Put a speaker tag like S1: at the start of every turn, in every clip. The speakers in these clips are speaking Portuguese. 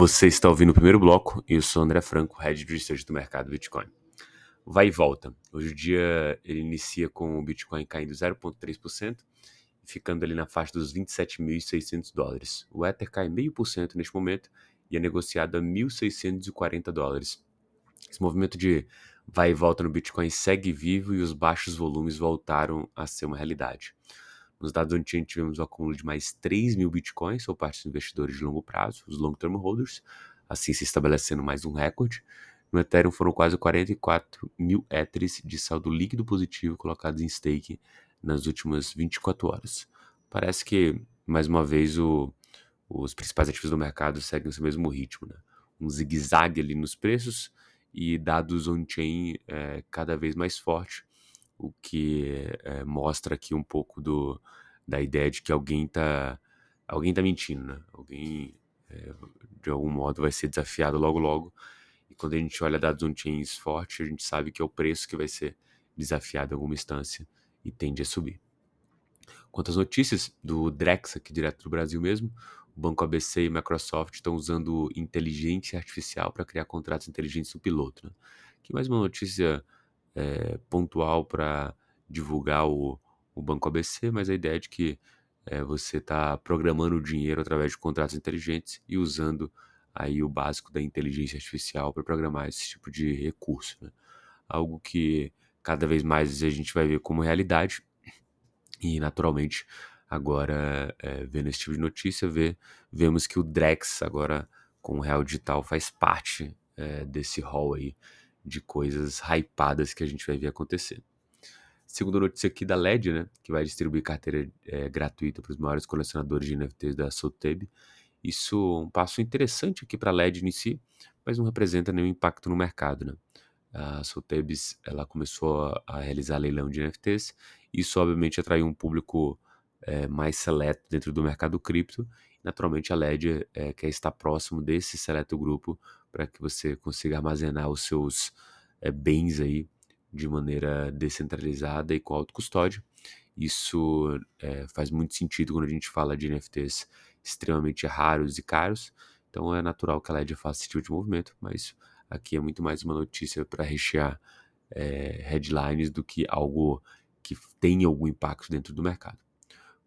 S1: Você está ouvindo o primeiro bloco e eu sou André Franco, Head de Research do mercado Bitcoin. Vai e volta. Hoje o dia ele inicia com o Bitcoin caindo 0,3%, ficando ali na faixa dos 27.600 dólares. O Ether cai 0,5% neste momento e é negociado a 1.640 dólares. Esse movimento de vai e volta no Bitcoin segue vivo e os baixos volumes voltaram a ser uma realidade. Nos dados antigos tivemos o acúmulo de mais 3 mil bitcoins por parte dos investidores de longo prazo, os long-term holders, assim se estabelecendo mais um recorde. No Ethereum foram quase 44 mil Ethers de saldo líquido positivo colocados em stake nas últimas 24 horas. Parece que, mais uma vez, o, os principais ativos do mercado seguem esse mesmo ritmo. Né? Um zigue-zague ali nos preços e dados on-chain é, cada vez mais forte o que é, mostra aqui um pouco do, da ideia de que alguém está alguém tá mentindo, né? Alguém, é, de algum modo, vai ser desafiado logo logo. E quando a gente olha dados on-chains fortes, a gente sabe que é o preço que vai ser desafiado em alguma instância e tende a subir. Quanto às notícias do Drex, aqui direto do Brasil mesmo, o Banco ABC e Microsoft estão usando inteligência artificial para criar contratos inteligentes no piloto. Né? Mais uma notícia é, pontual para divulgar o, o Banco ABC, mas a ideia é de que é, você está programando o dinheiro através de contratos inteligentes e usando aí o básico da inteligência artificial para programar esse tipo de recurso. Né? Algo que cada vez mais a gente vai ver como realidade e naturalmente agora é, vendo esse tipo de notícia vê, vemos que o Drex agora com o Real Digital faz parte é, desse rol aí de coisas hypadas que a gente vai ver acontecer. Segunda notícia aqui da LED, né, que vai distribuir carteira é, gratuita para os maiores colecionadores de NFTs da Soteb. Isso é um passo interessante aqui para a LED em si, mas não representa nenhum impacto no mercado. Né? A Sotebs ela começou a, a, realizar leilão de NFTs. Isso obviamente atraiu um público é, mais seleto dentro do mercado cripto. Naturalmente a LED é, quer estar próximo desse seleto grupo para que você consiga armazenar os seus é, bens aí de maneira descentralizada e com autocustódia. Isso é, faz muito sentido quando a gente fala de NFTs extremamente raros e caros. Então é natural que a LED faça esse tipo de movimento, mas aqui é muito mais uma notícia para rechear é, headlines do que algo que tenha algum impacto dentro do mercado.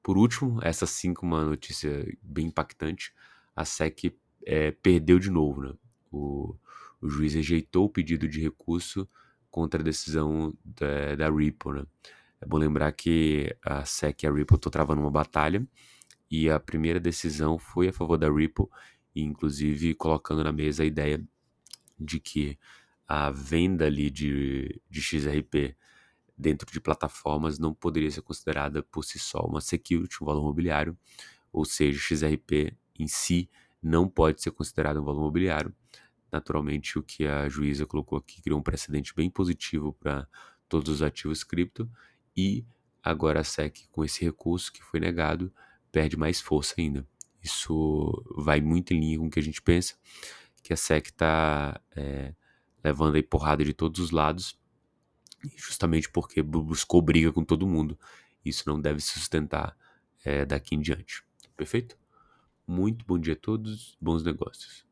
S1: Por último, essa sim uma notícia bem impactante, a SEC é, perdeu de novo, né? o, o juiz rejeitou o pedido de recurso contra a decisão da, da Ripple. Né? É bom lembrar que a SEC e a Ripple estão travando uma batalha e a primeira decisão foi a favor da Ripple, inclusive colocando na mesa a ideia de que a venda ali de, de XRP dentro de plataformas não poderia ser considerada por si só uma security, um valor mobiliário, ou seja, XRP em si não pode ser considerado um valor mobiliário, Naturalmente, o que a juíza colocou aqui criou um precedente bem positivo para todos os ativos cripto. E agora a SEC, com esse recurso que foi negado, perde mais força ainda. Isso vai muito em linha com o que a gente pensa, que a SEC está é, levando aí porrada de todos os lados, justamente porque buscou briga com todo mundo. Isso não deve se sustentar é, daqui em diante. Perfeito? Muito bom dia a todos, bons negócios.